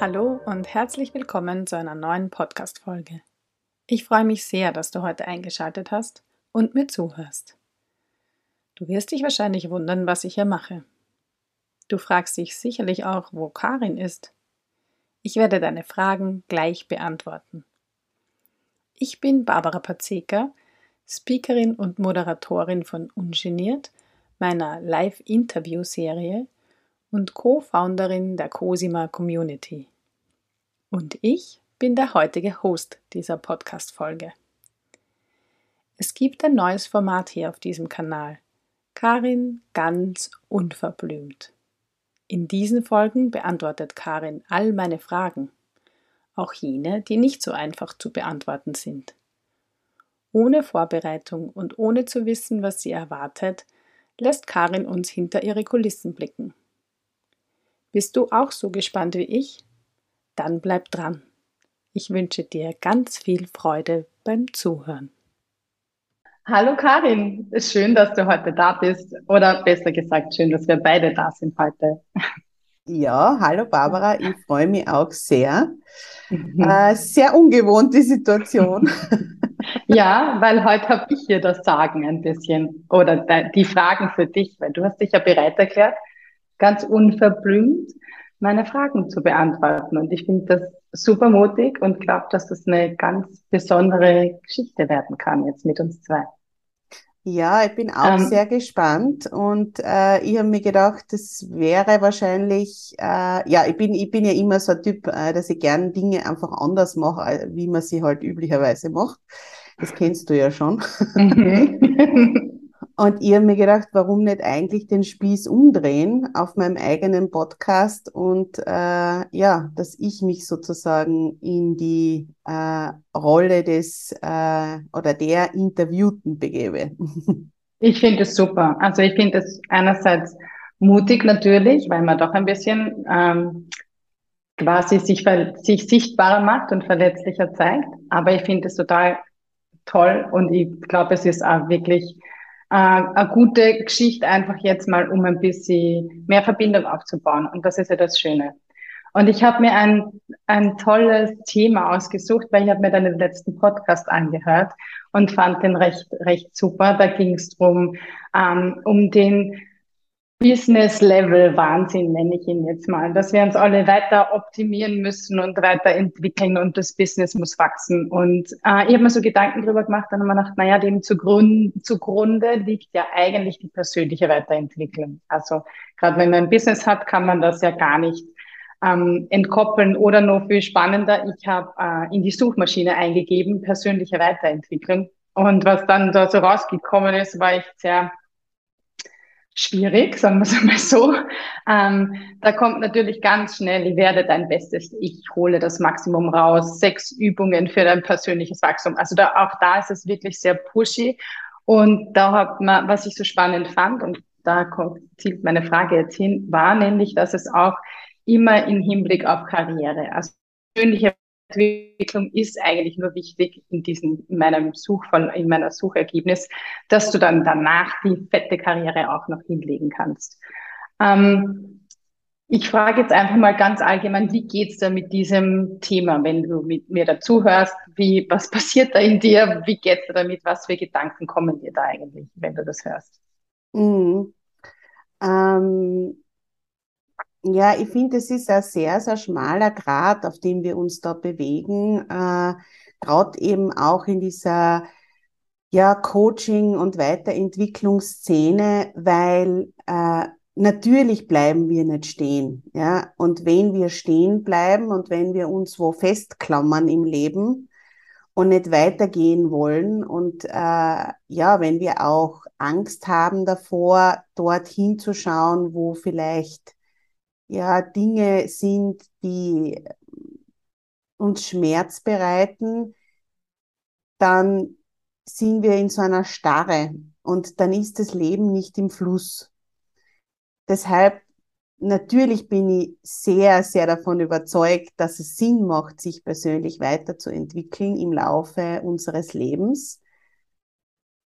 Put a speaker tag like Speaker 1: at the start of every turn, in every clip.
Speaker 1: Hallo und herzlich willkommen zu einer neuen Podcast-Folge. Ich freue mich sehr, dass du heute eingeschaltet hast und mir zuhörst. Du wirst dich wahrscheinlich wundern, was ich hier mache. Du fragst dich sicherlich auch, wo Karin ist. Ich werde deine Fragen gleich beantworten. Ich bin Barbara Pazeka, Speakerin und Moderatorin von Ungeniert, meiner Live-Interview-Serie und Co-Founderin der Cosima Community. Und ich bin der heutige Host dieser Podcast-Folge. Es gibt ein neues Format hier auf diesem Kanal. Karin ganz unverblümt. In diesen Folgen beantwortet Karin all meine Fragen, auch jene, die nicht so einfach zu beantworten sind. Ohne Vorbereitung und ohne zu wissen, was sie erwartet, lässt Karin uns hinter ihre Kulissen blicken. Bist du auch so gespannt wie ich? Dann bleib dran. Ich wünsche dir ganz viel Freude beim Zuhören.
Speaker 2: Hallo Karin, schön, dass du heute da bist. Oder besser gesagt, schön, dass wir beide da sind heute.
Speaker 3: Ja, hallo Barbara, ich freue mich auch sehr. Mhm. Äh, sehr ungewohnt die Situation.
Speaker 2: ja, weil heute habe ich hier das Sagen ein bisschen oder die Fragen für dich, weil du hast dich ja bereit erklärt, ganz unverblümt meine Fragen zu beantworten. Und ich finde das super mutig und glaube, dass das eine ganz besondere Geschichte werden kann jetzt mit uns zwei.
Speaker 3: Ja, ich bin auch ähm, sehr gespannt und äh, ich habe mir gedacht, das wäre wahrscheinlich, äh, ja, ich bin, ich bin ja immer so ein Typ, äh, dass ich gern Dinge einfach anders mache, wie man sie halt üblicherweise macht. Das kennst du ja schon. Mhm. Und ich habe mir gedacht, warum nicht eigentlich den Spieß umdrehen auf meinem eigenen Podcast und äh, ja, dass ich mich sozusagen in die äh, Rolle des äh, oder der Interviewten begebe.
Speaker 2: Ich finde es super. Also ich finde es einerseits mutig natürlich, weil man doch ein bisschen ähm, quasi sich, sich sichtbarer macht und verletzlicher zeigt. Aber ich finde es total toll und ich glaube, es ist auch wirklich äh, eine gute Geschichte einfach jetzt mal, um ein bisschen mehr Verbindung aufzubauen. Und das ist ja das Schöne. Und ich habe mir ein, ein tolles Thema ausgesucht, weil ich habe mir deinen letzten Podcast angehört und fand den recht, recht super. Da ging es drum ähm, um den Business-Level-Wahnsinn, nenne ich ihn jetzt mal, dass wir uns alle weiter optimieren müssen und weiterentwickeln und das Business muss wachsen. Und äh, ich habe mir so Gedanken drüber gemacht, dann haben wir gedacht, naja, dem zugrunde, zugrunde liegt ja eigentlich die persönliche Weiterentwicklung. Also gerade wenn man ein Business hat, kann man das ja gar nicht ähm, entkoppeln oder noch viel spannender. Ich habe äh, in die Suchmaschine eingegeben, persönliche Weiterentwicklung. Und was dann da so rausgekommen ist, war ich sehr schwierig, sagen wir es einmal so. Ähm, da kommt natürlich ganz schnell, ich werde dein Bestes, ich hole das Maximum raus, sechs Übungen für dein persönliches Wachstum. Also da, auch da ist es wirklich sehr pushy. Und da hat man, was ich so spannend fand, und da kommt, zielt meine Frage jetzt hin, war nämlich, dass es auch immer im Hinblick auf Karriere, also persönliche Weiterentwicklung ist eigentlich nur wichtig in diesem, in meinem Suchfall, in meiner Suchergebnis, dass du dann danach die fette Karriere auch noch hinlegen kannst. Ähm, ich frage jetzt einfach mal ganz allgemein, wie geht's da mit diesem Thema, wenn du mit mir dazuhörst? Wie, was passiert da in dir? Wie geht's da damit? Was für Gedanken kommen dir da eigentlich, wenn du das hörst?
Speaker 3: Mhm. Ähm, ja, ich finde, es ist ein sehr, sehr schmaler Grad, auf dem wir uns da bewegen, äh, gerade eben auch in dieser ja, Coaching- und Weiterentwicklungsszene, weil äh, natürlich bleiben wir nicht stehen. Ja? Und wenn wir stehen bleiben und wenn wir uns wo festklammern im Leben und nicht weitergehen wollen und äh, ja, wenn wir auch Angst haben davor, dorthin zu schauen, wo vielleicht ja Dinge sind, die uns Schmerz bereiten, dann sind wir in so einer Starre und dann ist das Leben nicht im Fluss. Deshalb, natürlich bin ich sehr, sehr davon überzeugt, dass es Sinn macht, sich persönlich weiterzuentwickeln im Laufe unseres Lebens.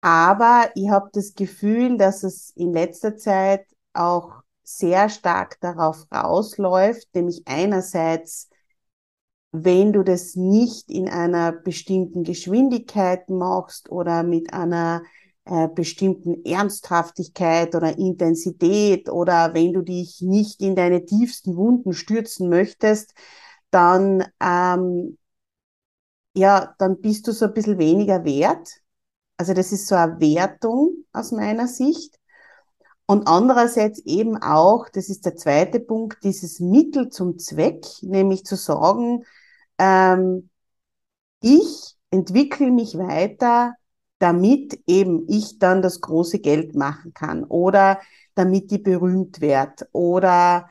Speaker 3: Aber ich habe das Gefühl, dass es in letzter Zeit auch sehr stark darauf rausläuft, nämlich einerseits, wenn du das nicht in einer bestimmten Geschwindigkeit machst oder mit einer äh, bestimmten Ernsthaftigkeit oder Intensität oder wenn du dich nicht in deine tiefsten Wunden stürzen möchtest, dann, ähm, ja, dann bist du so ein bisschen weniger wert. Also das ist so eine Wertung aus meiner Sicht. Und andererseits eben auch, das ist der zweite Punkt, dieses Mittel zum Zweck, nämlich zu sagen, ähm, ich entwickle mich weiter damit eben ich dann das große Geld machen kann oder damit ich berühmt werde oder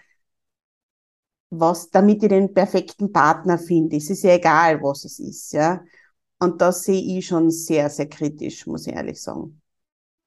Speaker 3: was, damit ich den perfekten Partner finde. Es ist ja egal, was es ist, ja. Und das sehe ich schon sehr, sehr kritisch, muss ich ehrlich sagen.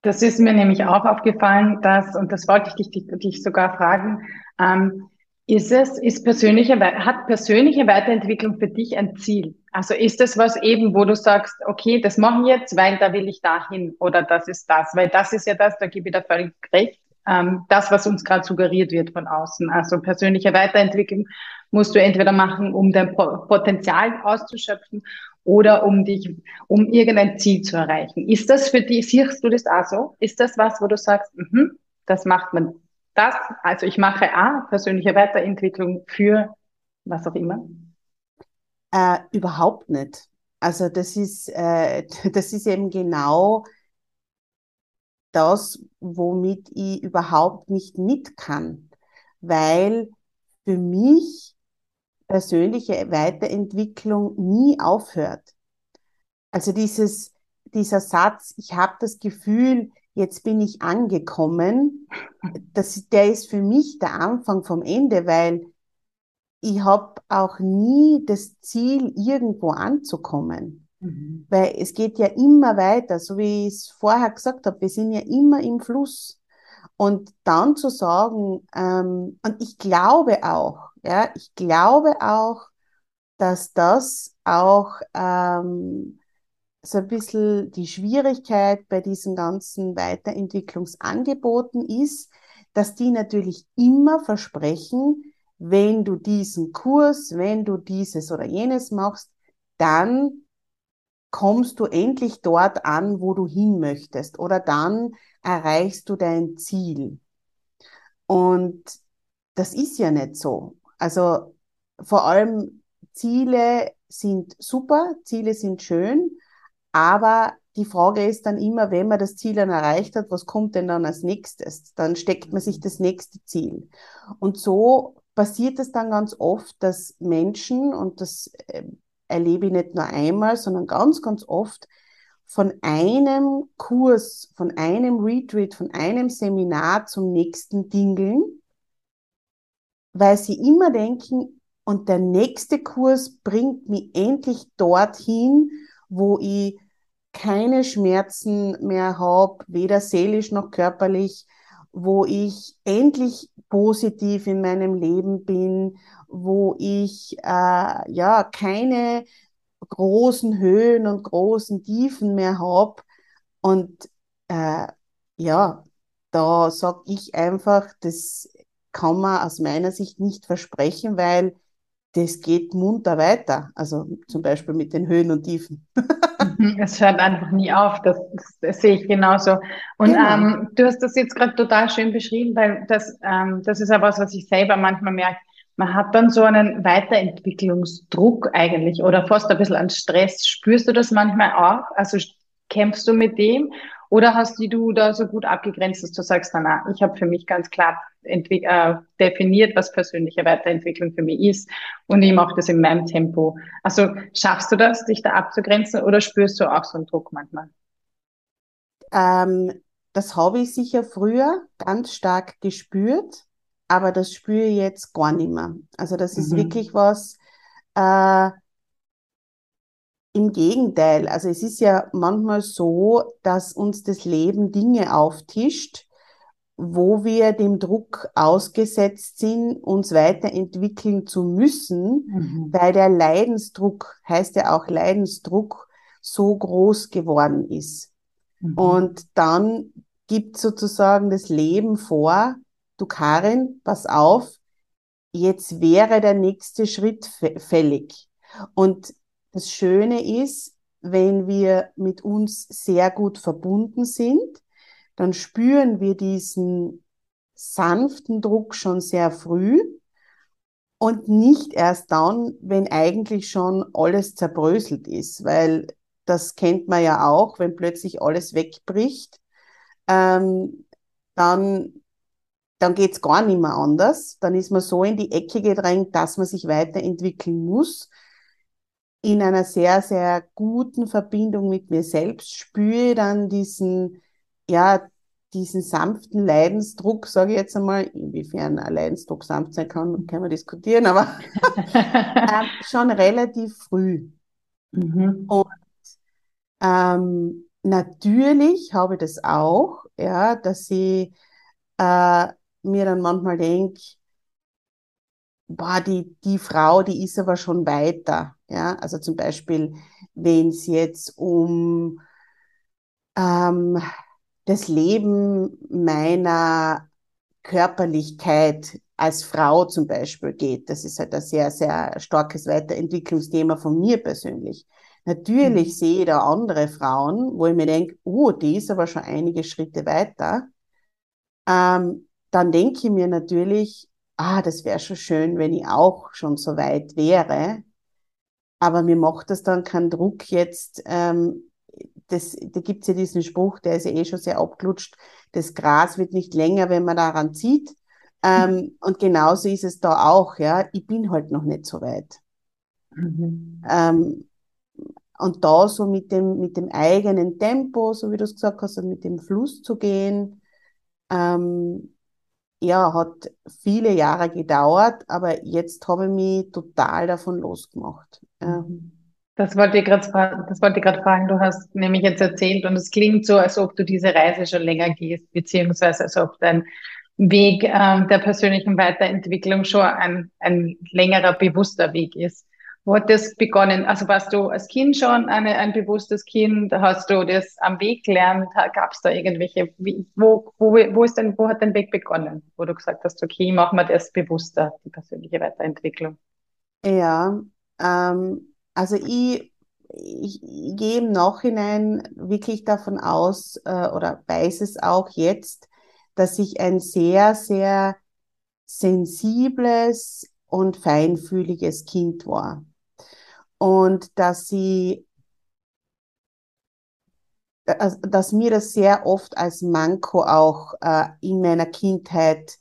Speaker 2: Das ist mir nämlich auch aufgefallen, dass, und das wollte ich dich, dich sogar fragen, ähm, ist es, ist persönliche, hat persönliche Weiterentwicklung für dich ein Ziel? Also ist das was eben, wo du sagst, okay, das mache ich jetzt, weil da will ich dahin oder das ist das, weil das ist ja das, da gebe ich da völlig recht, ähm, das, was uns gerade suggeriert wird von außen. Also persönliche Weiterentwicklung musst du entweder machen, um dein Potenzial auszuschöpfen oder um dich, um irgendein Ziel zu erreichen. Ist das für dich, siehst du das auch so? Ist das was, wo du sagst, mh, das macht man das, also ich mache A, persönliche Weiterentwicklung für was auch immer?
Speaker 3: Äh, überhaupt nicht. Also das ist, äh, das ist eben genau das, womit ich überhaupt nicht mit kann, weil für mich persönliche Weiterentwicklung nie aufhört. Also dieses, dieser Satz, ich habe das Gefühl, jetzt bin ich angekommen, das, der ist für mich der Anfang vom Ende, weil ich habe auch nie das Ziel, irgendwo anzukommen. Mhm. Weil es geht ja immer weiter, so wie ich es vorher gesagt habe, wir sind ja immer im Fluss. Und dann zu sagen, ähm, und ich glaube auch, ja, ich glaube auch, dass das auch ähm, so ein bisschen die Schwierigkeit bei diesen ganzen Weiterentwicklungsangeboten ist, dass die natürlich immer versprechen, wenn du diesen Kurs, wenn du dieses oder jenes machst, dann kommst du endlich dort an, wo du hin möchtest oder dann erreichst du dein Ziel. Und das ist ja nicht so. Also vor allem Ziele sind super, Ziele sind schön, aber die Frage ist dann immer, wenn man das Ziel dann erreicht hat, was kommt denn dann als nächstes? Dann steckt man sich das nächste Ziel. Und so passiert es dann ganz oft, dass Menschen, und das äh, erlebe ich nicht nur einmal, sondern ganz, ganz oft, von einem Kurs, von einem Retreat, von einem Seminar zum nächsten dingeln, weil sie immer denken, und der nächste Kurs bringt mich endlich dorthin, wo ich keine Schmerzen mehr habe, weder seelisch noch körperlich, wo ich endlich positiv in meinem Leben bin, wo ich äh, ja keine großen Höhen und großen Tiefen mehr habe. Und äh, ja, da sage ich einfach, das kann man aus meiner Sicht nicht versprechen, weil das geht munter weiter. Also zum Beispiel mit den Höhen und Tiefen.
Speaker 2: Es hört einfach nie auf, das, das, das sehe ich genauso. Und genau. ähm, du hast das jetzt gerade total schön beschrieben, weil das, ähm, das ist aber was, was ich selber manchmal merke. Man hat dann so einen Weiterentwicklungsdruck eigentlich oder fast ein bisschen an Stress. Spürst du das manchmal auch? Also kämpfst du mit dem? Oder hast du da so gut abgegrenzt, dass du sagst, na, na ich habe für mich ganz klar äh, definiert, was persönliche Weiterentwicklung für mich ist und ich mache das in meinem Tempo. Also schaffst du das, dich da abzugrenzen oder spürst du auch so einen Druck manchmal?
Speaker 3: Ähm, das habe ich sicher früher ganz stark gespürt, aber das spüre ich jetzt gar nicht mehr. Also das ist mhm. wirklich was, äh, im Gegenteil, also es ist ja manchmal so, dass uns das Leben Dinge auftischt, wo wir dem Druck ausgesetzt sind, uns weiterentwickeln zu müssen, mhm. weil der Leidensdruck, heißt ja auch Leidensdruck, so groß geworden ist. Mhm. Und dann gibt sozusagen das Leben vor, du Karin, pass auf, jetzt wäre der nächste Schritt fällig. Und das Schöne ist, wenn wir mit uns sehr gut verbunden sind, dann spüren wir diesen sanften Druck schon sehr früh und nicht erst dann, wenn eigentlich schon alles zerbröselt ist, weil das kennt man ja auch, wenn plötzlich alles wegbricht, ähm, dann, dann geht's gar nicht mehr anders. Dann ist man so in die Ecke gedrängt, dass man sich weiterentwickeln muss in einer sehr, sehr guten Verbindung mit mir selbst spüre dann diesen, ja, diesen sanften Leidensdruck, sage ich jetzt einmal, inwiefern ein Leidensdruck sanft sein kann, können wir diskutieren, aber äh, schon relativ früh. Mhm. Und ähm, natürlich habe ich das auch, ja, dass ich äh, mir dann manchmal denke, boah, die, die Frau, die ist aber schon weiter. Ja, also zum Beispiel, wenn es jetzt um ähm, das Leben meiner Körperlichkeit als Frau zum Beispiel geht. Das ist halt ein sehr, sehr starkes Weiterentwicklungsthema von mir persönlich. Natürlich mhm. sehe ich da andere Frauen, wo ich mir denke, oh, die ist aber schon einige Schritte weiter. Ähm, dann denke ich mir natürlich, ah, das wäre schon schön, wenn ich auch schon so weit wäre. Aber mir macht das dann keinen Druck jetzt. Ähm, das, da gibt's ja diesen Spruch, der ist ja eh schon sehr abgelutscht. Das Gras wird nicht länger, wenn man daran zieht. Ähm, und genauso ist es da auch, ja. Ich bin halt noch nicht so weit. Mhm. Ähm, und da so mit dem, mit dem eigenen Tempo, so wie du es gesagt hast, und mit dem Fluss zu gehen, ähm, ja, hat viele Jahre gedauert, aber jetzt habe ich mich total davon losgemacht.
Speaker 2: Mhm. Das wollte ich gerade gerade fragen. Du hast nämlich jetzt erzählt und es klingt so, als ob du diese Reise schon länger gehst, beziehungsweise als ob dein Weg ähm, der persönlichen Weiterentwicklung schon ein, ein längerer, bewusster Weg ist. Wo hat das begonnen? Also warst du als Kind schon eine, ein bewusstes Kind? Hast du das am Weg gelernt? Gab es da irgendwelche, wie, wo, wo, wo ist denn, wo hat dein Weg begonnen? Wo du gesagt hast, okay, machen wir das bewusster, die persönliche Weiterentwicklung.
Speaker 3: Ja, ähm, also ich, ich, ich gehe im Nachhinein wirklich davon aus, äh, oder weiß es auch jetzt, dass ich ein sehr, sehr sensibles und feinfühliges Kind war. Und dass sie, dass mir das sehr oft als Manko auch äh, in meiner Kindheit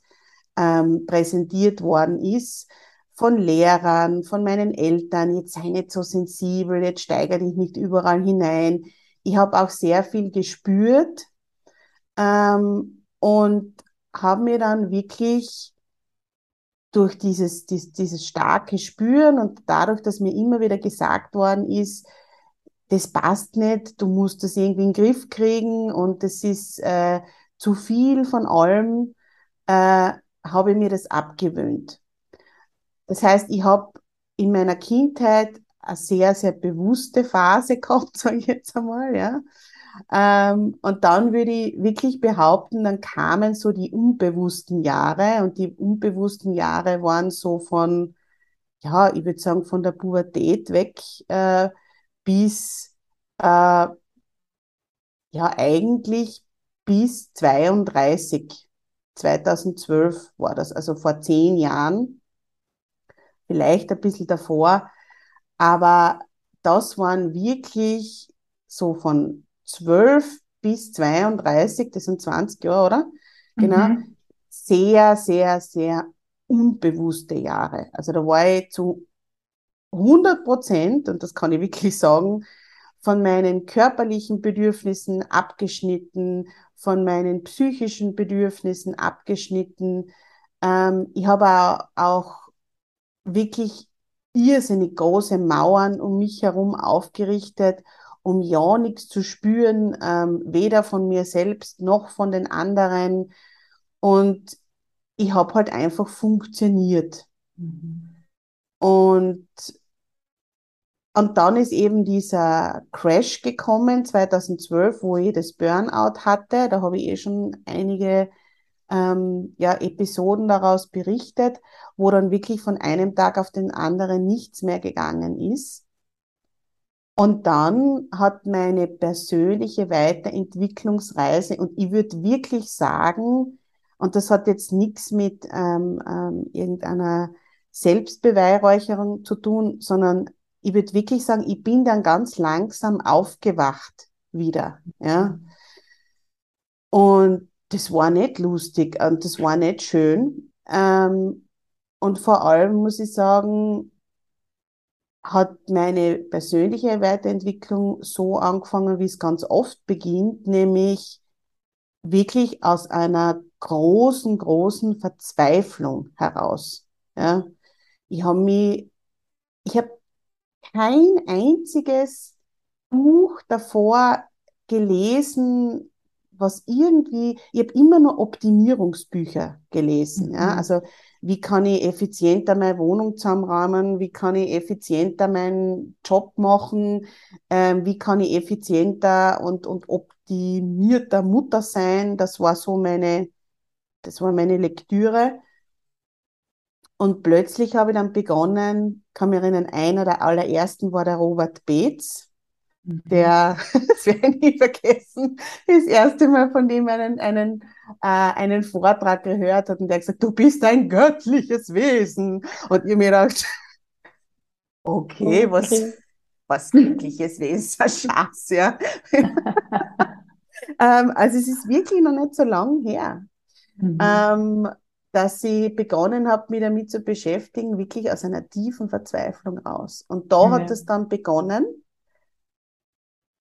Speaker 3: ähm, präsentiert worden ist von Lehrern, von meinen Eltern, jetzt sei nicht so sensibel, jetzt steigere dich nicht überall hinein. Ich habe auch sehr viel gespürt ähm, und habe mir dann wirklich durch dieses, dieses, dieses starke Spüren und dadurch, dass mir immer wieder gesagt worden ist, das passt nicht, du musst das irgendwie in den Griff kriegen und das ist, äh, zu viel von allem, äh, habe ich mir das abgewöhnt. Das heißt, ich habe in meiner Kindheit eine sehr, sehr bewusste Phase gehabt, sage ich jetzt einmal, ja. Ähm, und dann würde ich wirklich behaupten, dann kamen so die unbewussten Jahre und die unbewussten Jahre waren so von, ja, ich würde sagen, von der Pubertät weg äh, bis, äh, ja, eigentlich bis 32. 2012 war das, also vor zehn Jahren, vielleicht ein bisschen davor, aber das waren wirklich so von 12 bis 32, das sind 20 Jahre, oder? Genau. Mhm. Sehr, sehr, sehr unbewusste Jahre. Also da war ich zu 100 Prozent, und das kann ich wirklich sagen, von meinen körperlichen Bedürfnissen abgeschnitten, von meinen psychischen Bedürfnissen abgeschnitten. Ähm, ich habe auch, auch wirklich irrsinnig große Mauern um mich herum aufgerichtet, um ja nichts zu spüren, ähm, weder von mir selbst noch von den anderen. Und ich habe halt einfach funktioniert. Mhm. Und, und dann ist eben dieser Crash gekommen, 2012, wo ich das Burnout hatte. Da habe ich eh schon einige ähm, ja, Episoden daraus berichtet, wo dann wirklich von einem Tag auf den anderen nichts mehr gegangen ist. Und dann hat meine persönliche Weiterentwicklungsreise, und ich würde wirklich sagen, und das hat jetzt nichts mit ähm, ähm, irgendeiner Selbstbeweihräucherung zu tun, sondern ich würde wirklich sagen, ich bin dann ganz langsam aufgewacht wieder. Ja? Und das war nicht lustig und das war nicht schön. Ähm, und vor allem muss ich sagen, hat meine persönliche Weiterentwicklung so angefangen, wie es ganz oft beginnt, nämlich wirklich aus einer großen, großen Verzweiflung heraus. Ja. Ich habe mich, ich habe kein einziges Buch davor gelesen, was irgendwie, ich habe immer nur Optimierungsbücher gelesen. Mhm. Ja? Also wie kann ich effizienter meine Wohnung zusammenräumen, wie kann ich effizienter meinen Job machen, ähm, wie kann ich effizienter und, und optimierter Mutter sein. Das war so meine, das war meine Lektüre. Und plötzlich habe ich dann begonnen, kann mich erinnern, einer der allerersten war der Robert Beetz. Der, das werde ich nie vergessen, das erste Mal von dem einen, einen, äh, einen Vortrag gehört hat und der gesagt, du bist ein göttliches Wesen. Und ihr mir gedacht, okay, okay. was, was göttliches Wesen, was Schatz, ja. ähm, also es ist wirklich noch nicht so lang her. Mhm. Ähm, dass ich begonnen habe, mich damit zu beschäftigen, wirklich aus einer tiefen Verzweiflung raus. Und da ja. hat es dann begonnen,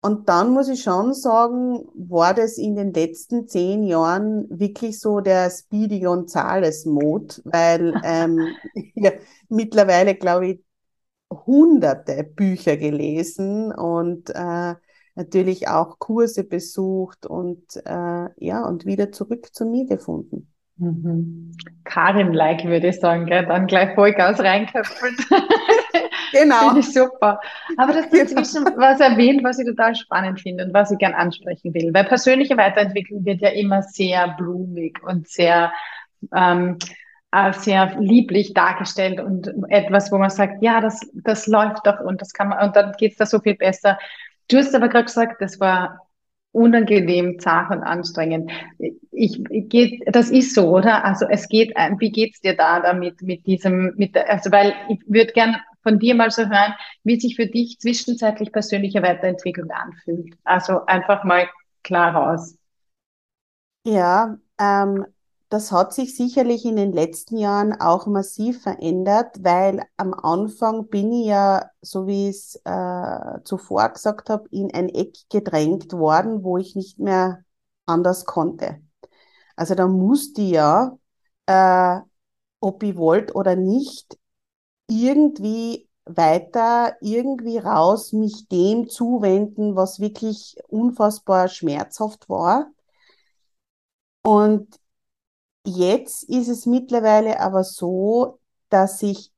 Speaker 3: und dann muss ich schon sagen, war das in den letzten zehn Jahren wirklich so der Speedy Gonzales-Mode, weil ähm, ja, mittlerweile, glaube ich, hunderte Bücher gelesen und äh, natürlich auch Kurse besucht und äh, ja, und wieder zurück zu mir gefunden.
Speaker 2: Mhm. Karin-like würde ich sagen, gell? dann gleich Vollgas reinköpfeln.
Speaker 3: Genau.
Speaker 2: Finde ich super. Aber das ist inzwischen was erwähnt, was ich total spannend finde und was ich gern ansprechen will. Weil persönliche Weiterentwicklung wird ja immer sehr blumig und sehr, ähm, äh, sehr lieblich dargestellt und etwas, wo man sagt, ja, das, das läuft doch und das kann man, und dann geht's da so viel besser. Du hast aber gerade gesagt, das war unangenehm, zart und anstrengend. Ich, ich geht, das ist so, oder? Also es geht, wie geht's dir da damit, mit diesem, mit, also weil ich würde gern von dir mal so hören, wie sich für dich zwischenzeitlich persönliche Weiterentwicklung anfühlt. Also einfach mal klar raus.
Speaker 3: Ja, ähm, das hat sich sicherlich in den letzten Jahren auch massiv verändert, weil am Anfang bin ich ja, so wie ich es äh, zuvor gesagt habe, in ein Eck gedrängt worden, wo ich nicht mehr anders konnte. Also da musste ich ja, äh, ob ich wollte oder nicht, irgendwie weiter, irgendwie raus, mich dem zuwenden, was wirklich unfassbar schmerzhaft war. Und jetzt ist es mittlerweile aber so, dass sich,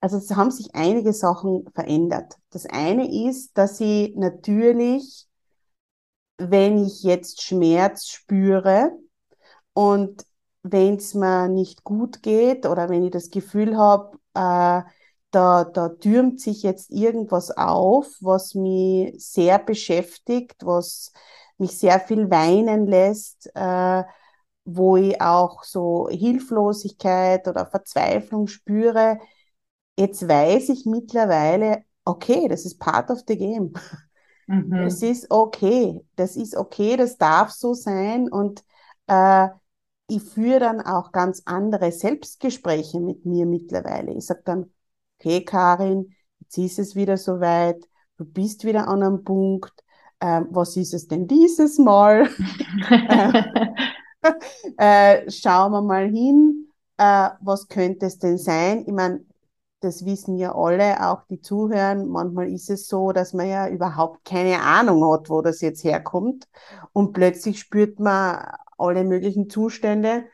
Speaker 3: also es haben sich einige Sachen verändert. Das eine ist, dass ich natürlich, wenn ich jetzt Schmerz spüre und wenn es mir nicht gut geht oder wenn ich das Gefühl habe, äh, da, da türmt sich jetzt irgendwas auf, was mich sehr beschäftigt, was mich sehr viel weinen lässt, äh, wo ich auch so Hilflosigkeit oder Verzweiflung spüre. Jetzt weiß ich mittlerweile, okay, das ist part of the game. Mhm. Es ist okay, das ist okay, das darf so sein und äh, ich führe dann auch ganz andere Selbstgespräche mit mir mittlerweile. Ich sage dann, okay, Karin, jetzt ist es wieder soweit, du bist wieder an einem Punkt, ähm, was ist es denn dieses Mal? äh, schauen wir mal hin, äh, was könnte es denn sein? Ich meine, das wissen ja alle, auch die zuhören. Manchmal ist es so, dass man ja überhaupt keine Ahnung hat, wo das jetzt herkommt. Und plötzlich spürt man alle möglichen Zustände.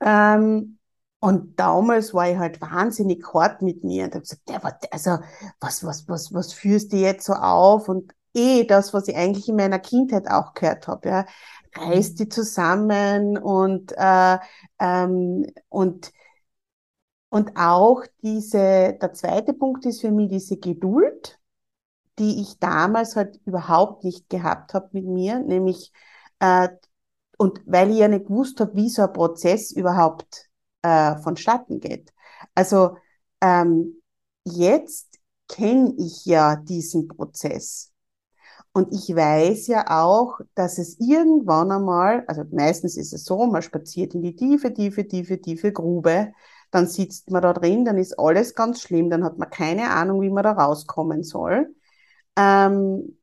Speaker 3: Ähm, und damals war ich halt wahnsinnig hart mit mir und habe gesagt, ja, also, was, was, was, was führst du jetzt so auf? Und eh das, was ich eigentlich in meiner Kindheit auch gehört habe, ja, reiß mhm. die zusammen und, äh, ähm, und, und auch diese, der zweite Punkt ist für mich diese Geduld, die ich damals halt überhaupt nicht gehabt habe mit mir, nämlich, äh, und weil ich ja nicht gewusst habe, wie so ein Prozess überhaupt äh, vonstatten geht. Also ähm, jetzt kenne ich ja diesen Prozess. Und ich weiß ja auch, dass es irgendwann einmal, also meistens ist es so, man spaziert in die tiefe, tiefe, tiefe, tiefe Grube, dann sitzt man da drin, dann ist alles ganz schlimm, dann hat man keine Ahnung, wie man da rauskommen soll. Ähm,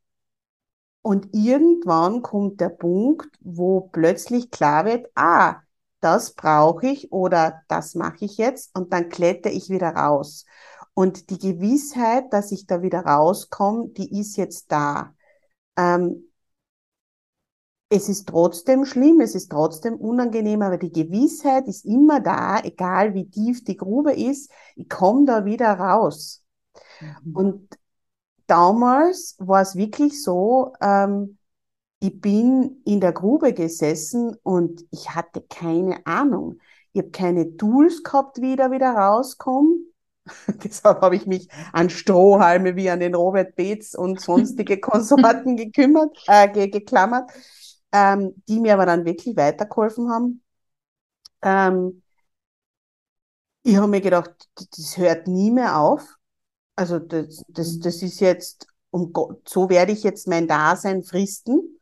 Speaker 3: und irgendwann kommt der Punkt, wo plötzlich klar wird, ah, das brauche ich oder das mache ich jetzt und dann kletter ich wieder raus. Und die Gewissheit, dass ich da wieder rauskomme, die ist jetzt da. Ähm, es ist trotzdem schlimm, es ist trotzdem unangenehm, aber die Gewissheit ist immer da, egal wie tief die Grube ist, ich komme da wieder raus. Mhm. Und damals war es wirklich so, ähm, ich bin in der Grube gesessen und ich hatte keine Ahnung. Ich habe keine Tools gehabt, wie ich da wieder rauskomme. Deshalb habe ich mich an Strohhalme wie an den Robert Beetz und sonstige Konsorten gekümmert, äh, ge geklammert, ähm, die mir aber dann wirklich weitergeholfen haben. Ähm, ich habe mir gedacht, das hört nie mehr auf. Also das, das, das ist jetzt, um Gott, so werde ich jetzt mein Dasein fristen.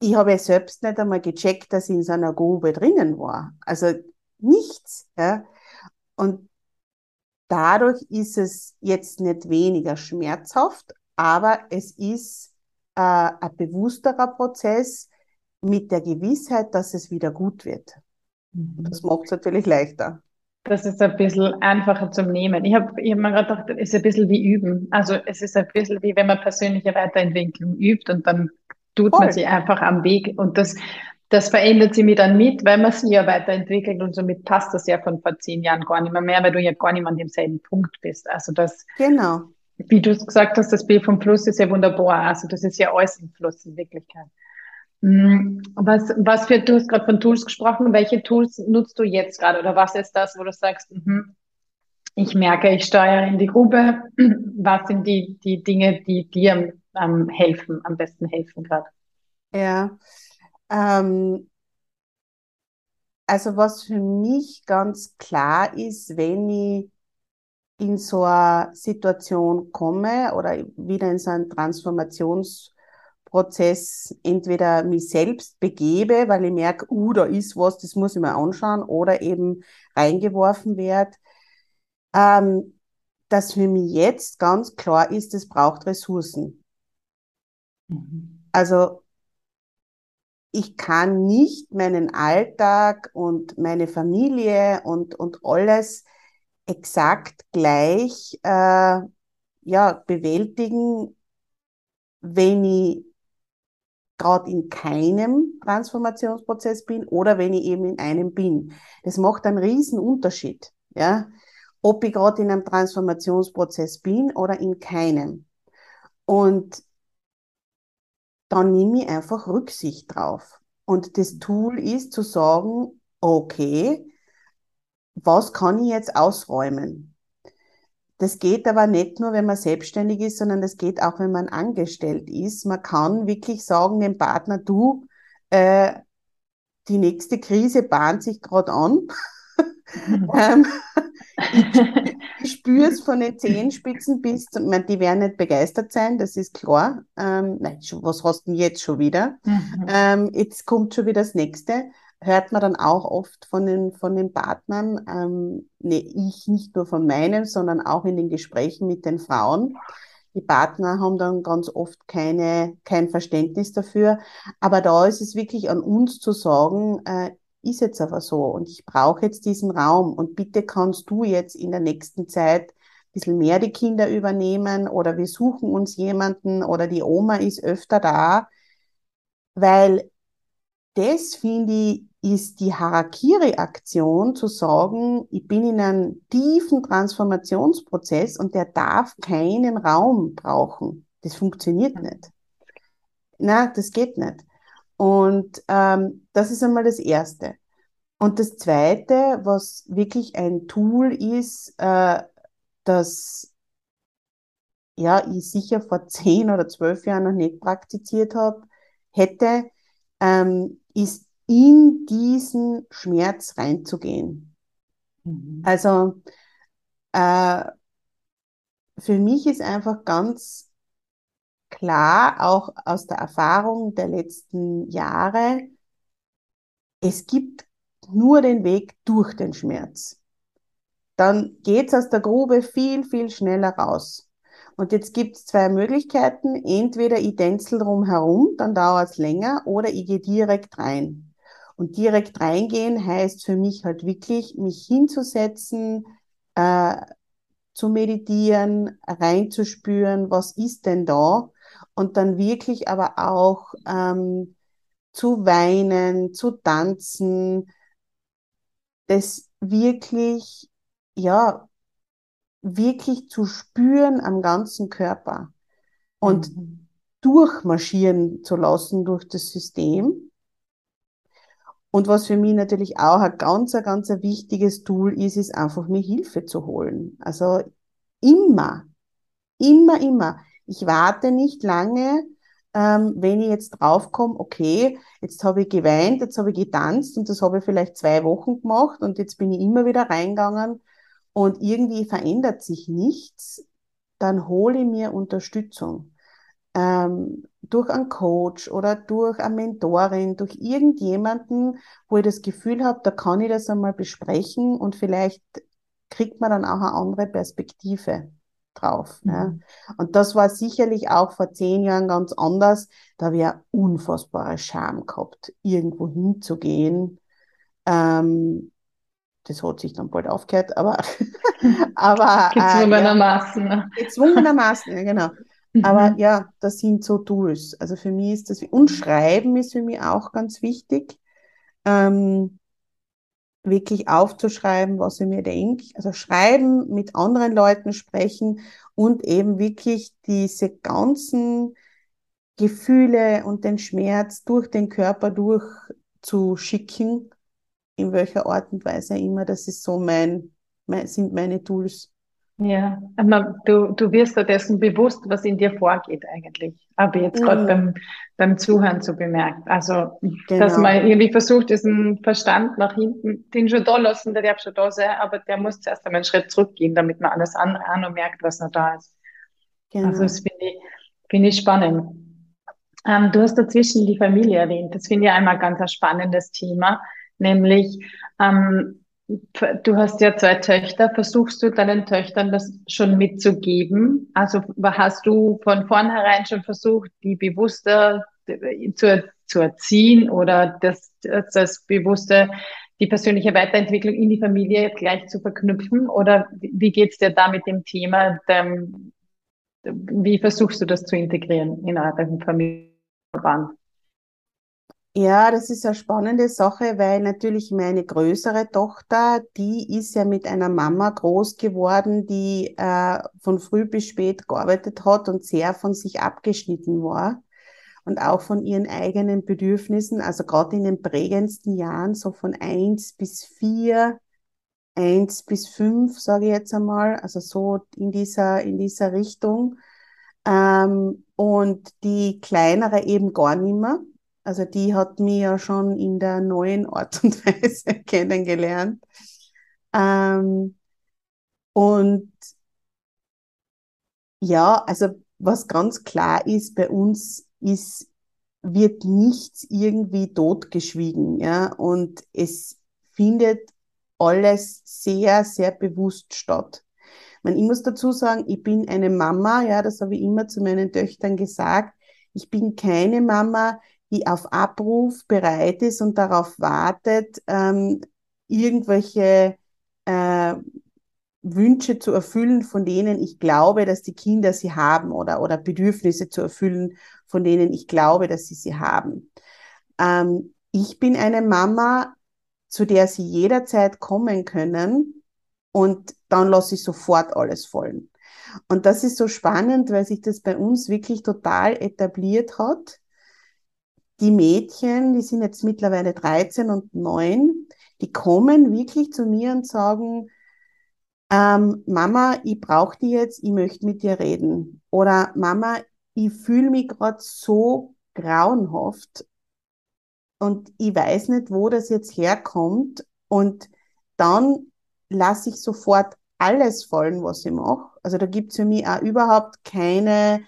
Speaker 3: Ich habe ja selbst nicht einmal gecheckt, dass ich in so einer Grube drinnen war. Also nichts. Ja. Und Dadurch ist es jetzt nicht weniger schmerzhaft, aber es ist äh, ein bewussterer Prozess mit der Gewissheit, dass es wieder gut wird. Mhm. Das macht es natürlich leichter.
Speaker 2: Das ist ein bisschen einfacher zum Nehmen. Ich habe ich hab mir gerade gedacht, es ist ein bisschen wie üben. Also es ist ein bisschen wie wenn man persönliche Weiterentwicklung übt und dann tut Voll. man sie einfach am Weg. Und das das verändert sie mir dann mit, weil man sich ja weiterentwickelt und somit passt das ja von vor zehn Jahren gar nicht mehr, mehr weil du ja gar nicht mehr an demselben Punkt bist. Also das,
Speaker 3: genau.
Speaker 2: wie du gesagt hast, das Bild vom Fluss ist ja wunderbar. Also das ist ja alles im Fluss in Wirklichkeit. Mm, was, was für, du hast gerade von Tools gesprochen. Welche Tools nutzt du jetzt gerade oder was ist das, wo du sagst, mh, ich merke, ich steuere in die Grube. Was sind die, die Dinge, die dir ähm, helfen, am besten helfen gerade?
Speaker 3: Ja, ähm, also was für mich ganz klar ist, wenn ich in so eine Situation komme oder wieder in so einen Transformationsprozess entweder mich selbst begebe, weil ich merke, uh, da ist was, das muss ich mir anschauen, oder eben reingeworfen werde, ähm, dass für mich jetzt ganz klar ist, es braucht Ressourcen. Mhm. Also ich kann nicht meinen Alltag und meine Familie und, und alles exakt gleich äh, ja, bewältigen, wenn ich gerade in keinem Transformationsprozess bin oder wenn ich eben in einem bin. Das macht einen riesen Unterschied, ja, ob ich gerade in einem Transformationsprozess bin oder in keinem. Und dann nehme ich einfach Rücksicht drauf. Und das Tool ist zu sagen, okay, was kann ich jetzt ausräumen? Das geht aber nicht nur, wenn man selbstständig ist, sondern das geht auch, wenn man angestellt ist. Man kann wirklich sagen dem Partner, du, äh, die nächste Krise bahnt sich gerade an. ähm, ich, ich spüre es von den Zehenspitzen bis, meine, die werden nicht begeistert sein, das ist klar. Ähm, nein, was hast du denn jetzt schon wieder? Mhm. Ähm, jetzt kommt schon wieder das nächste hört man dann auch oft von den, von den Partnern, ähm, ne, ich nicht nur von meinen, sondern auch in den Gesprächen mit den Frauen. Die Partner haben dann ganz oft keine, kein Verständnis dafür. Aber da ist es wirklich an uns zu sagen, äh, ist jetzt aber so und ich brauche jetzt diesen Raum und bitte kannst du jetzt in der nächsten Zeit ein bisschen mehr die Kinder übernehmen oder wir suchen uns jemanden oder die Oma ist öfter da, weil das finde ich ist die Harakiri-Aktion zu sagen, ich bin in einem tiefen Transformationsprozess und der darf keinen Raum brauchen. Das funktioniert nicht. Na, das geht nicht. Und ähm, das ist einmal das Erste. Und das Zweite, was wirklich ein Tool ist, äh, das ja ich sicher vor zehn oder zwölf Jahren noch nicht praktiziert habe, hätte, ähm, ist in diesen Schmerz reinzugehen. Mhm. Also äh, für mich ist einfach ganz klar, auch aus der Erfahrung der letzten Jahre, es gibt nur den Weg durch den Schmerz. Dann geht's aus der Grube viel, viel schneller raus. Und jetzt gibt's zwei Möglichkeiten. Entweder ich tänzel drum herum, dann dauert's länger, oder ich gehe direkt rein. Und direkt reingehen heißt für mich halt wirklich, mich hinzusetzen, äh, zu meditieren, reinzuspüren, was ist denn da? Und dann wirklich aber auch ähm, zu weinen, zu tanzen, das wirklich, ja, wirklich zu spüren am ganzen Körper und mhm. durchmarschieren zu lassen durch das System und was für mich natürlich auch ein ganz, ein ganz wichtiges Tool ist, ist einfach mir Hilfe zu holen. Also immer, immer, immer. Ich warte nicht lange, ähm, wenn ich jetzt draufkomme, okay, jetzt habe ich geweint, jetzt habe ich getanzt und das habe ich vielleicht zwei Wochen gemacht und jetzt bin ich immer wieder reingegangen und irgendwie verändert sich nichts, dann hole ich mir Unterstützung ähm, durch einen Coach oder durch eine Mentorin, durch irgendjemanden, wo ich das Gefühl habe, da kann ich das einmal besprechen und vielleicht kriegt man dann auch eine andere Perspektive drauf. Mhm. Ja. Und das war sicherlich auch vor zehn Jahren ganz anders. Da habe ich eine unfassbare Scham gehabt, irgendwo hinzugehen. Ähm, das hat sich dann bald aufgehört, aber, aber
Speaker 2: gezwungenermaßen. Äh, ja,
Speaker 3: gezwungenermaßen, ja, genau. Aber mhm. ja, das sind so Tools. Also für mich ist das, und Schreiben ist für mich auch ganz wichtig. Ähm, wirklich aufzuschreiben, was ich mir denke. Also schreiben, mit anderen Leuten sprechen und eben wirklich diese ganzen Gefühle und den Schmerz durch den Körper durchzuschicken, in welcher Art und Weise immer. Das ist so mein, mein sind meine Tools.
Speaker 2: Ja, aber du, du wirst dir dessen bewusst, was in dir vorgeht eigentlich. Aber jetzt gerade mhm. beim, beim Zuhören so bemerkt. Also, genau. dass man irgendwie versucht, diesen Verstand nach hinten, den schon da lassen, der darf schon da sein, aber der muss zuerst einmal einen Schritt zurückgehen, damit man alles andere auch noch merkt, was noch da ist. Genau. Also, das finde ich, finde ich spannend. Ähm, du hast dazwischen die Familie erwähnt. Das finde ich einmal ganz ein spannendes Thema, nämlich, ähm, Du hast ja zwei Töchter. Versuchst du deinen Töchtern das schon mitzugeben? Also hast du von vornherein schon versucht, die bewusster zu, zu erziehen oder das, das bewusste, die persönliche Weiterentwicklung in die Familie gleich zu verknüpfen? Oder wie geht's dir da mit dem Thema? Dem, wie versuchst du das zu integrieren in euren Familienverband?
Speaker 3: Ja, das ist eine spannende Sache, weil natürlich meine größere Tochter, die ist ja mit einer Mama groß geworden, die äh, von früh bis spät gearbeitet hat und sehr von sich abgeschnitten war und auch von ihren eigenen Bedürfnissen, also gerade in den prägendsten Jahren, so von eins bis vier, eins bis fünf, sage ich jetzt einmal, also so in dieser, in dieser Richtung. Ähm, und die kleinere eben gar nicht mehr. Also die hat mich ja schon in der neuen Art und Weise kennengelernt. Ähm, und ja, also was ganz klar ist bei uns, ist, wird nichts irgendwie totgeschwiegen, ja, und es findet alles sehr, sehr bewusst statt. Ich muss dazu sagen, ich bin eine Mama, ja, das habe ich immer zu meinen Töchtern gesagt. Ich bin keine Mama, die auf Abruf bereit ist und darauf wartet, ähm, irgendwelche äh, Wünsche zu erfüllen, von denen ich glaube, dass die Kinder sie haben oder, oder Bedürfnisse zu erfüllen, von denen ich glaube, dass sie sie haben. Ähm, ich bin eine Mama, zu der sie jederzeit kommen können und dann lasse ich sofort alles fallen. Und das ist so spannend, weil sich das bei uns wirklich total etabliert hat die Mädchen, die sind jetzt mittlerweile 13 und 9, die kommen wirklich zu mir und sagen, ähm, Mama, ich brauche dich jetzt, ich möchte mit dir reden. Oder Mama, ich fühle mich gerade so grauenhaft und ich weiß nicht, wo das jetzt herkommt. Und dann lasse ich sofort alles fallen, was ich mache. Also da gibt es für mich auch überhaupt keine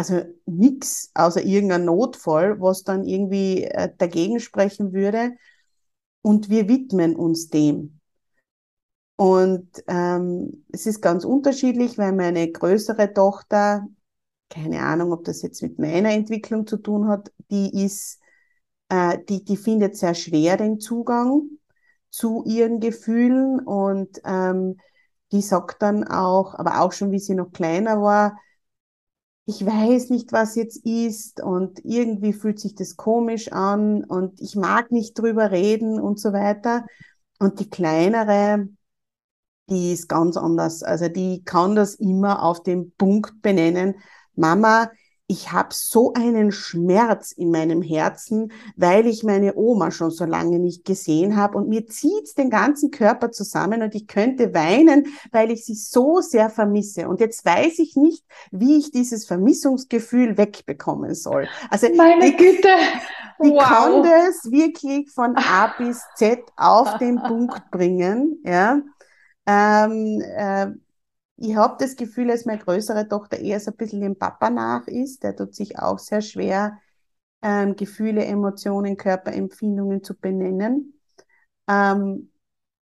Speaker 3: also nichts außer irgendein Notfall, was dann irgendwie äh, dagegen sprechen würde. Und wir widmen uns dem. Und ähm, es ist ganz unterschiedlich, weil meine größere Tochter, keine Ahnung, ob das jetzt mit meiner Entwicklung zu tun hat, die ist, äh, die, die findet sehr schwer den Zugang zu ihren Gefühlen und ähm, die sagt dann auch, aber auch schon wie sie noch kleiner war, ich weiß nicht, was jetzt ist und irgendwie fühlt sich das komisch an und ich mag nicht drüber reden und so weiter. Und die kleinere, die ist ganz anders. Also die kann das immer auf den Punkt benennen. Mama, ich habe so einen Schmerz in meinem Herzen, weil ich meine Oma schon so lange nicht gesehen habe und mir zieht's den ganzen Körper zusammen und ich könnte weinen, weil ich sie so sehr vermisse. Und jetzt weiß ich nicht, wie ich dieses Vermissungsgefühl wegbekommen soll.
Speaker 2: Also meine
Speaker 3: ich,
Speaker 2: Güte,
Speaker 3: wow. ich kann das wirklich von A bis Z auf den Punkt bringen. Ja. Ähm, äh, ich habe das Gefühl, dass meine größere Tochter eher so ein bisschen dem Papa nach ist. Der tut sich auch sehr schwer, ähm, Gefühle, Emotionen, Körperempfindungen zu benennen. Ähm,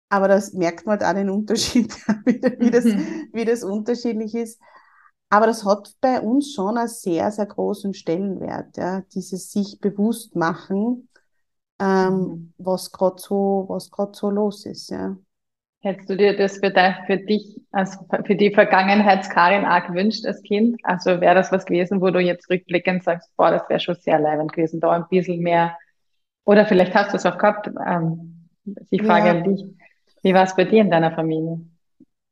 Speaker 3: aber das merkt man halt auch den Unterschied, wie, das, mhm. wie das unterschiedlich ist. Aber das hat bei uns schon einen sehr, sehr großen Stellenwert, ja, dieses sich bewusst machen, ähm, mhm. was gerade so, was gerade so los ist, ja.
Speaker 2: Hättest du dir das für, de, für dich, also für die Vergangenheitskarin auch gewünscht als Kind? Also wäre das was gewesen, wo du jetzt rückblickend sagst, boah, das wäre schon sehr leibend gewesen, da ein bisschen mehr, oder vielleicht hast du es auch gehabt, ähm, ich frage ja. an dich, wie war es bei dir in deiner Familie?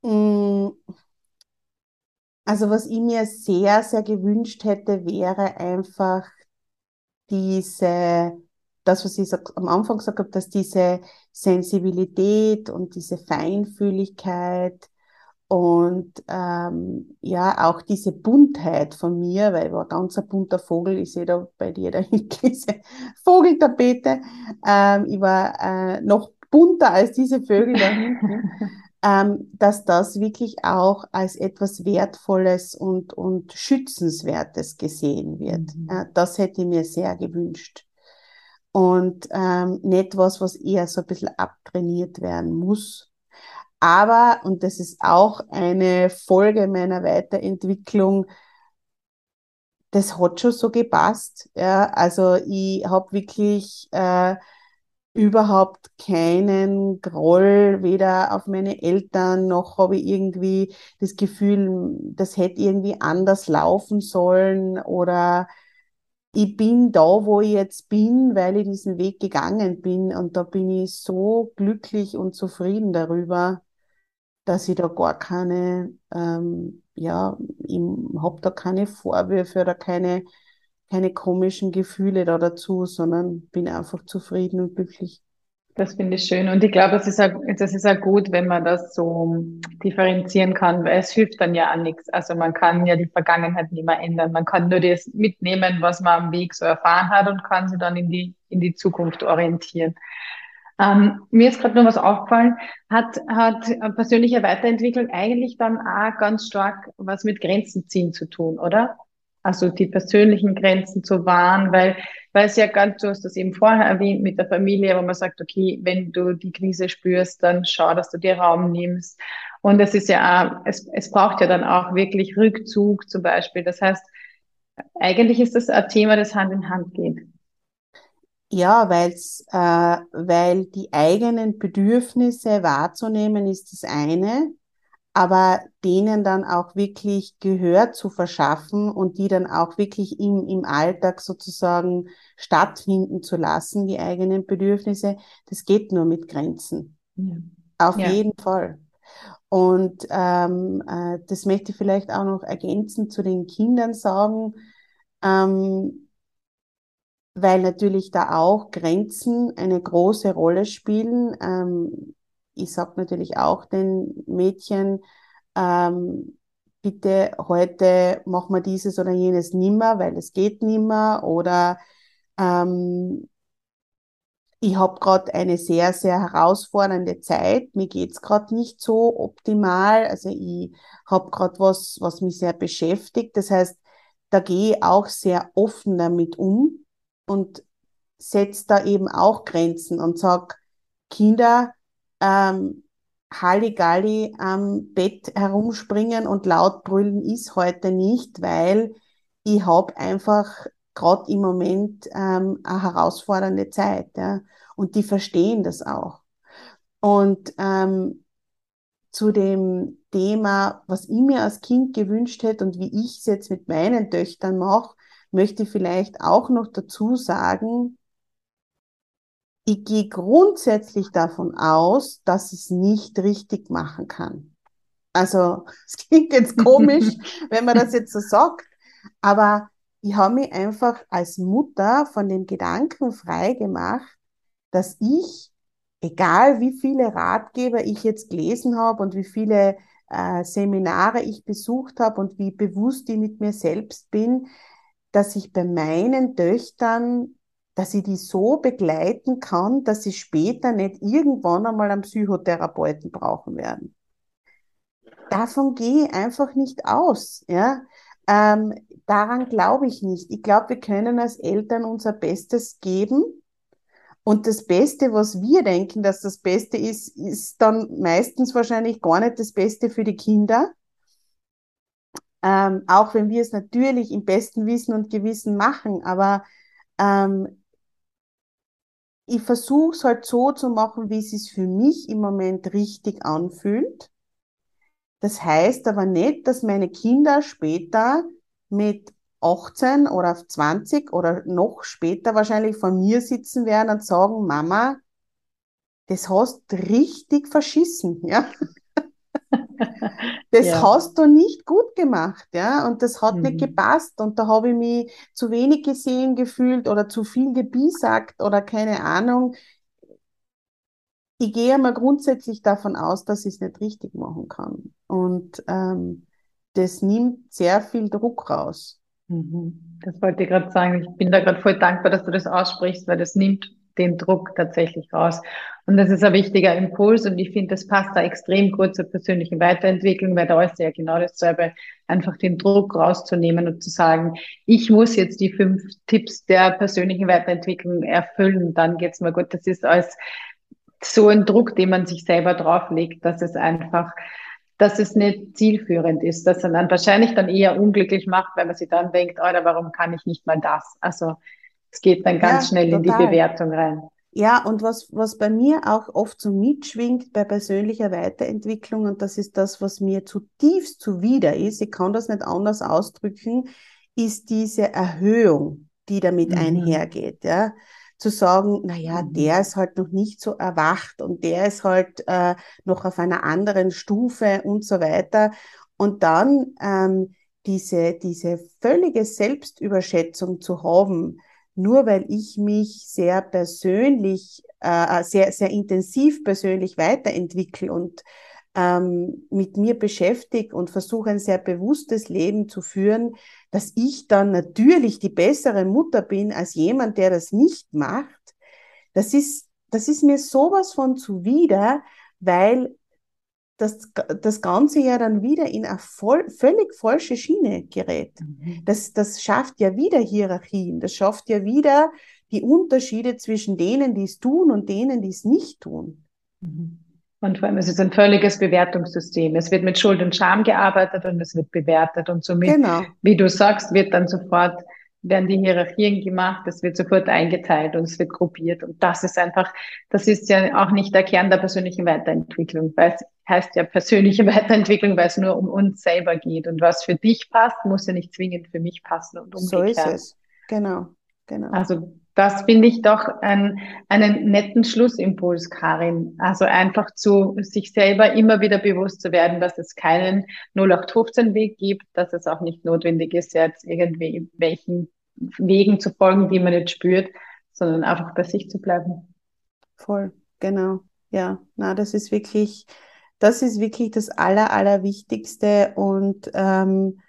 Speaker 3: Mm. Also was ich mir sehr, sehr gewünscht hätte, wäre einfach diese das, was ich am Anfang gesagt habe, dass diese Sensibilität und diese Feinfühligkeit und ähm, ja, auch diese Buntheit von mir, weil ich war ganz ein bunter Vogel, ich sehe da bei dir da hinten diese Vogeltapete, ähm, ich war äh, noch bunter als diese Vögel da hinten, ähm, dass das wirklich auch als etwas Wertvolles und, und Schützenswertes gesehen wird. Mhm. Äh, das hätte ich mir sehr gewünscht und ähm, nicht was, was eher so ein bisschen abtrainiert werden muss. Aber, und das ist auch eine Folge meiner Weiterentwicklung, das hat schon so gepasst. Ja, also ich habe wirklich äh, überhaupt keinen Groll, weder auf meine Eltern, noch habe ich irgendwie das Gefühl, das hätte irgendwie anders laufen sollen oder ich bin da, wo ich jetzt bin, weil ich diesen Weg gegangen bin. Und da bin ich so glücklich und zufrieden darüber, dass ich da gar keine, ähm, ja, ich habe da keine Vorwürfe oder keine, keine komischen Gefühle da dazu, sondern bin einfach zufrieden und glücklich.
Speaker 1: Das finde ich schön. Und ich glaube, das ist, auch, das ist auch gut, wenn man das so differenzieren kann, weil es hilft dann ja an nichts. Also man kann ja die Vergangenheit nicht mehr ändern. Man kann nur das mitnehmen, was man am Weg so erfahren hat und kann sich dann in die, in die Zukunft orientieren. Ähm, mir ist gerade noch was aufgefallen, hat, hat persönliche Weiterentwicklung eigentlich dann auch ganz stark was mit Grenzen ziehen zu tun, oder? Also die persönlichen Grenzen zu wahren, weil weil es ja ganz, du hast das eben vorher erwähnt mit der Familie, wo man sagt, okay, wenn du die Krise spürst, dann schau, dass du dir Raum nimmst. Und es ist ja auch, es, es braucht ja dann auch wirklich Rückzug zum Beispiel. Das heißt, eigentlich ist das ein Thema, das Hand in Hand geht.
Speaker 3: Ja, weil's, äh, weil die eigenen Bedürfnisse wahrzunehmen ist das eine aber denen dann auch wirklich Gehör zu verschaffen und die dann auch wirklich im, im Alltag sozusagen stattfinden zu lassen, die eigenen Bedürfnisse, das geht nur mit Grenzen. Ja. Auf ja. jeden Fall. Und ähm, äh, das möchte ich vielleicht auch noch ergänzen zu den Kindern sagen, ähm, weil natürlich da auch Grenzen eine große Rolle spielen. Ähm, ich sage natürlich auch den Mädchen, ähm, bitte heute machen wir dieses oder jenes nimmer, weil es geht nimmer oder ähm, ich habe gerade eine sehr, sehr herausfordernde Zeit. Mir geht's gerade nicht so optimal. Also ich habe gerade was, was mich sehr beschäftigt. Das heißt, da gehe ich auch sehr offen damit um und setze da eben auch Grenzen und sag Kinder, ähm, Halligalli am Bett herumspringen und laut brüllen ist heute nicht, weil ich habe einfach gerade im Moment ähm, eine herausfordernde Zeit. Ja? Und die verstehen das auch. Und ähm, zu dem Thema, was ich mir als Kind gewünscht hätte und wie ich es jetzt mit meinen Töchtern mache, möchte ich vielleicht auch noch dazu sagen, ich gehe grundsätzlich davon aus, dass ich es nicht richtig machen kann. Also, es klingt jetzt komisch, wenn man das jetzt so sagt, aber ich habe mich einfach als Mutter von dem Gedanken frei gemacht, dass ich, egal wie viele Ratgeber ich jetzt gelesen habe und wie viele äh, Seminare ich besucht habe und wie bewusst ich mit mir selbst bin, dass ich bei meinen Töchtern dass ich die so begleiten kann, dass sie später nicht irgendwann einmal einen Psychotherapeuten brauchen werden. Davon gehe ich einfach nicht aus. Ja? Ähm, daran glaube ich nicht. Ich glaube, wir können als Eltern unser Bestes geben. Und das Beste, was wir denken, dass das Beste ist, ist dann meistens wahrscheinlich gar nicht das Beste für die Kinder. Ähm, auch wenn wir es natürlich im besten Wissen und Gewissen machen, aber ähm, ich versuche es halt so zu machen, wie es sich für mich im Moment richtig anfühlt. Das heißt aber nicht, dass meine Kinder später mit 18 oder 20 oder noch später wahrscheinlich vor mir sitzen werden und sagen, Mama, das hast richtig verschissen, ja. Das ja. hast du nicht gut gemacht, ja, und das hat mhm. nicht gepasst und da habe ich mich zu wenig gesehen gefühlt oder zu viel gebiesagt oder keine Ahnung. Ich gehe mal grundsätzlich davon aus, dass ich es nicht richtig machen kann und ähm, das nimmt sehr viel Druck raus.
Speaker 1: Mhm. Das wollte ich gerade sagen. Ich bin da gerade voll dankbar, dass du das aussprichst, weil das nimmt den Druck tatsächlich raus. Und das ist ein wichtiger Impuls und ich finde, das passt da extrem gut zur persönlichen Weiterentwicklung, weil da ist ja genau dasselbe, einfach den Druck rauszunehmen und zu sagen, ich muss jetzt die fünf Tipps der persönlichen Weiterentwicklung erfüllen, dann geht's mir gut. Das ist als so ein Druck, den man sich selber drauflegt, dass es einfach dass es nicht zielführend ist, dass man dann wahrscheinlich dann eher unglücklich macht, weil man sich dann denkt, Alter, warum kann ich nicht mal das? Also es geht dann ganz ja, schnell total. in die Bewertung rein.
Speaker 3: Ja, und was, was bei mir auch oft so mitschwingt bei persönlicher Weiterentwicklung, und das ist das, was mir zutiefst zuwider ist, ich kann das nicht anders ausdrücken, ist diese Erhöhung die damit mhm. einhergeht, ja. Zu sagen, naja, mhm. der ist halt noch nicht so erwacht und der ist halt äh, noch auf einer anderen Stufe und so weiter. Und dann ähm, diese, diese völlige Selbstüberschätzung zu haben, nur weil ich mich sehr persönlich, äh, sehr, sehr intensiv persönlich weiterentwickle und ähm, mit mir beschäftige und versuche ein sehr bewusstes Leben zu führen, dass ich dann natürlich die bessere Mutter bin als jemand, der das nicht macht, das ist, das ist mir sowas von zuwider, weil das, das Ganze ja dann wieder in eine voll, völlig falsche Schiene gerät. Mhm. Das, das schafft ja wieder Hierarchien, das schafft ja wieder die Unterschiede zwischen denen, die es tun und denen, die es nicht tun.
Speaker 1: Mhm. Und vor allem, es ist ein völliges Bewertungssystem. Es wird mit Schuld und Scham gearbeitet und es wird bewertet. Und somit, genau. wie du sagst, wird dann sofort, werden die Hierarchien gemacht, es wird sofort eingeteilt und es wird gruppiert. Und das ist einfach, das ist ja auch nicht der Kern der persönlichen Weiterentwicklung, weil es heißt ja persönliche Weiterentwicklung, weil es nur um uns selber geht. Und was für dich passt, muss ja nicht zwingend für mich passen und umgekehrt.
Speaker 3: So ist es. Genau, genau.
Speaker 1: Also das finde ich doch ein, einen netten Schlussimpuls, Karin. Also einfach zu sich selber immer wieder bewusst zu werden, dass es keinen 0815-Weg gibt, dass es auch nicht notwendig ist, jetzt irgendwie welchen Wegen zu folgen, die man nicht spürt, sondern einfach bei sich zu bleiben.
Speaker 3: Voll, genau. Ja, na, das ist wirklich, das ist wirklich das Aller, Allerwichtigste und ähm,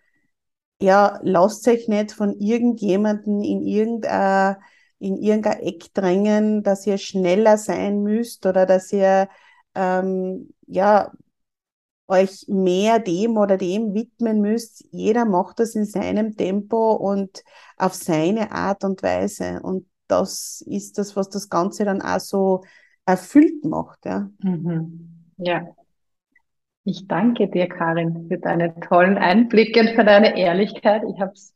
Speaker 3: ja, lasst euch nicht von irgendjemanden in irgendeiner in irgendein Eck drängen, dass ihr schneller sein müsst oder dass ihr ähm, ja euch mehr dem oder dem widmen müsst. Jeder macht das in seinem Tempo und auf seine Art und Weise. Und das ist das, was das Ganze dann auch so erfüllt macht. Ja.
Speaker 1: Mhm. ja. Ich danke dir, Karin, für deine tollen Einblicke und für deine Ehrlichkeit. Ich habe es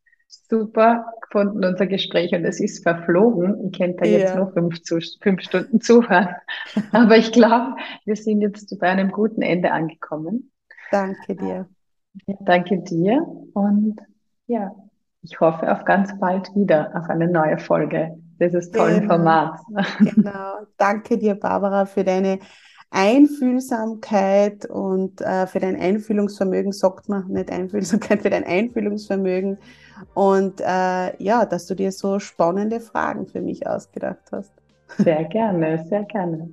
Speaker 1: super gefunden, unser Gespräch, und es ist verflogen. Ich könnte da ja. jetzt noch fünf, fünf Stunden zuhören. Aber ich glaube, wir sind jetzt bei einem guten Ende angekommen.
Speaker 3: Danke dir.
Speaker 1: Danke dir und ja, ich hoffe auf ganz bald wieder auf eine neue Folge dieses tollen genau. Formats.
Speaker 3: Genau. Danke dir, Barbara, für deine Einfühlsamkeit und äh, für dein Einfühlungsvermögen, sagt man nicht Einfühlsamkeit, für dein Einfühlungsvermögen und äh, ja, dass du dir so spannende Fragen für mich ausgedacht hast.
Speaker 1: Sehr gerne, sehr gerne.